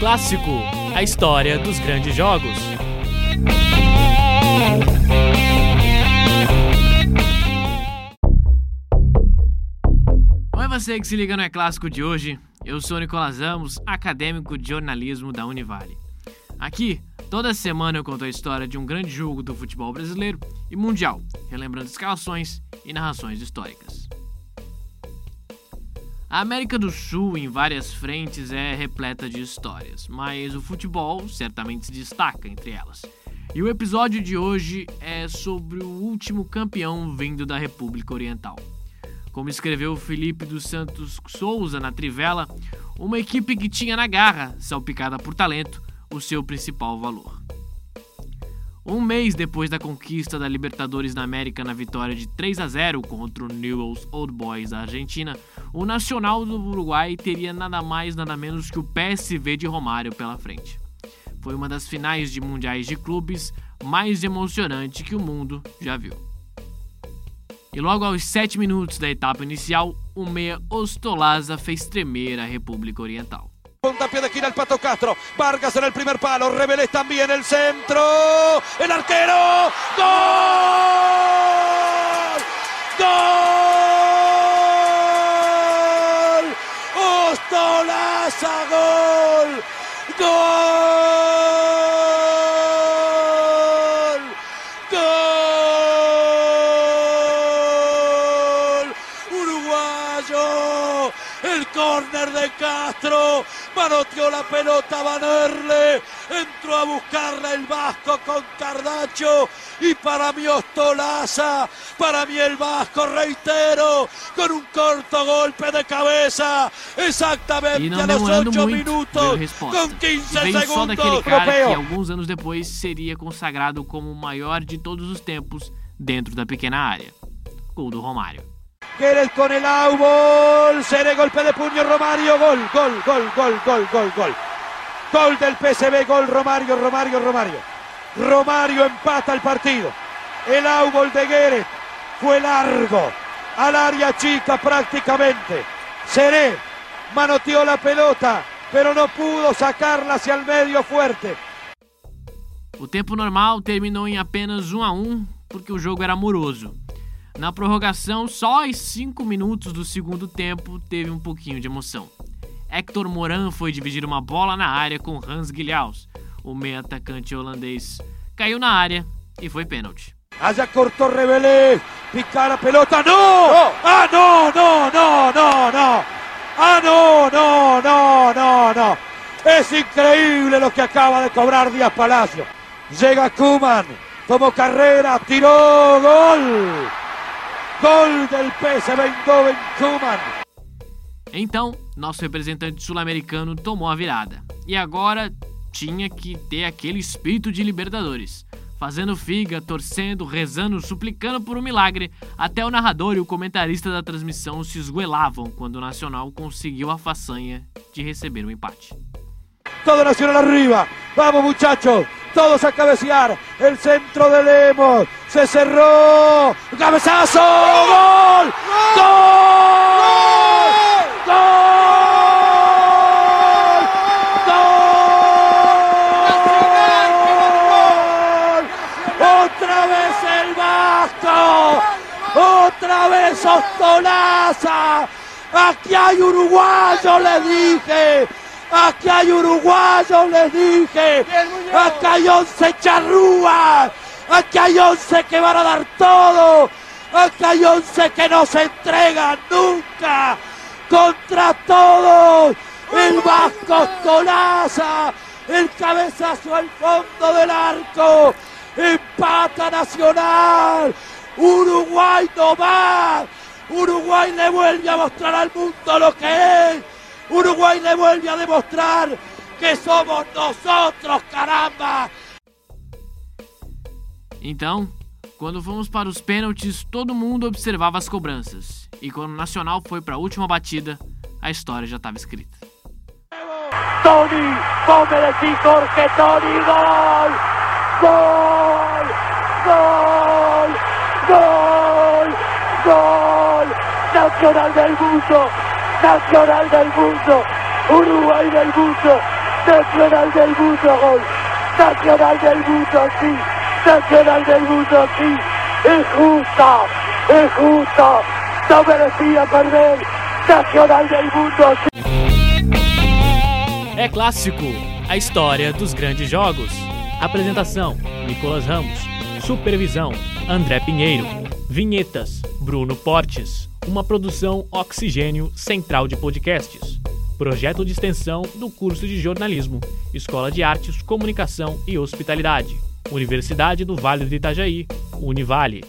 Clássico, a história dos grandes jogos. Oi você que se liga no É Clássico de hoje. Eu sou Nicolas Amos, acadêmico de jornalismo da Univale. Aqui, toda semana eu conto a história de um grande jogo do futebol brasileiro e mundial, relembrando escalações e narrações históricas. A América do Sul, em várias frentes, é repleta de histórias, mas o futebol certamente se destaca entre elas. E o episódio de hoje é sobre o último campeão vindo da República Oriental. Como escreveu Felipe dos Santos Souza na Trivela, uma equipe que tinha na garra, salpicada por talento, o seu principal valor. Um mês depois da conquista da Libertadores da América na vitória de 3 a 0 contra o Newell's Old Boys da Argentina, o Nacional do Uruguai teria nada mais nada menos que o PSV de Romário pela frente. Foi uma das finais de mundiais de clubes mais emocionante que o mundo já viu. E logo aos 7 minutos da etapa inicial, o meia Ostolaza fez tremer a República Oriental. Puntapié de esquina el Pato Castro. Vargas en el primer palo. Reveles también el centro. El arquero. ¡Gol! ¡Gol! ¡Ostolaza! ¡Gol! ¡Gol! Córner de Castro. Manoteó la pelota Vanerle. Entró a buscarla el Vasco con Cardacho. Y para mí Ostolaza. Para mí el Vasco, reitero. Con un corto golpe de cabeza. Exactamente a los demorando 8 muito, minutos. Com 15 E veio só daquele segundos. cara que alguns anos depois seria consagrado como o maior de todos os tempos dentro da pequena área. Gol do Romário. Queres con el Aubol. Seré golpe de puño Romario. Gol, gol, gol, gol, gol, gol, gol. Gol del PSV. Gol Romario, Romario, Romario. Romario empata el partido. El Aubol de Gueret fue largo. Al área chica prácticamente. Seré manoteó la pelota, pero no pudo sacarla hacia el medio fuerte. O tempo normal terminou em apenas 1 a 1 porque o jogo era amoroso. Na prorrogação, só aos 5 minutos do segundo tempo teve um pouquinho de emoção. Hector Moran foi dividir uma bola na área com Hans Guilhaus. O meio atacante holandês caiu na área e foi pênalti. Allá cortó Rebelé. Picar a pelota. ¡No! ¡Ah, no, no, no, no, no! ¡Ah, no, no, no, no, no! Es increíble lo que acaba de cobrar Díaz Palacio. Llega Kuman. Tomó carrera. Tiró. ¡Gol! Gol del PSV Eindhoven Kuman. Então, nosso representante sul-americano tomou a virada. E agora tinha que ter aquele espírito de Libertadores. Fazendo figa, torcendo, rezando, suplicando por um milagre, até o narrador e o comentarista da transmissão se esguelavam quando o Nacional conseguiu a façanha de receber um empate. Todo Nacional arriba. Vamos muchachos. Todos a cabecear. El centro de Lemos. Se cerró. Cabezazo. Gol. Gol. Gol. Gol. Otra vez el Vasco. Otra vez Ostolaza. Aquí hay uruguayo, les dije. Aquí hay uruguayos, les dije. Aquí hay 11 charrúas. Aquí hay 11 que van a dar todo. Aquí hay 11 que no se entregan nunca. Contra todos. El Vasco Tolaza. El cabezazo al fondo del arco. Empata Nacional. Uruguay no más. Uruguay le vuelve a mostrar al mundo lo que es. Uruguay le vuelve a demostrar que somos nosotros, caramba. Então, quando fomos para os pênaltis, todo mundo observava as cobranças. E quando o Nacional foi para a última batida, a história já estava escrita. Tony, vos me decís Jorge Tony, gol, gol, gol, gol, gol, Nacional del mundo, Nacional del mundo, Uruguay del mundo, Nacional del mundo, gol. Nacional del mundo, sí. Nacional del mundo, sí. Es justa, es justa. No merecía perder. Nacional del mundo, sí. É clássico, a história dos grandes jogos. Apresentação: Nicolas Ramos. Supervisão: André Pinheiro. Vinhetas: Bruno Portes. Uma produção Oxigênio Central de Podcasts. Projeto de extensão do curso de jornalismo, Escola de Artes, Comunicação e Hospitalidade. Universidade do Vale do Itajaí, Univale.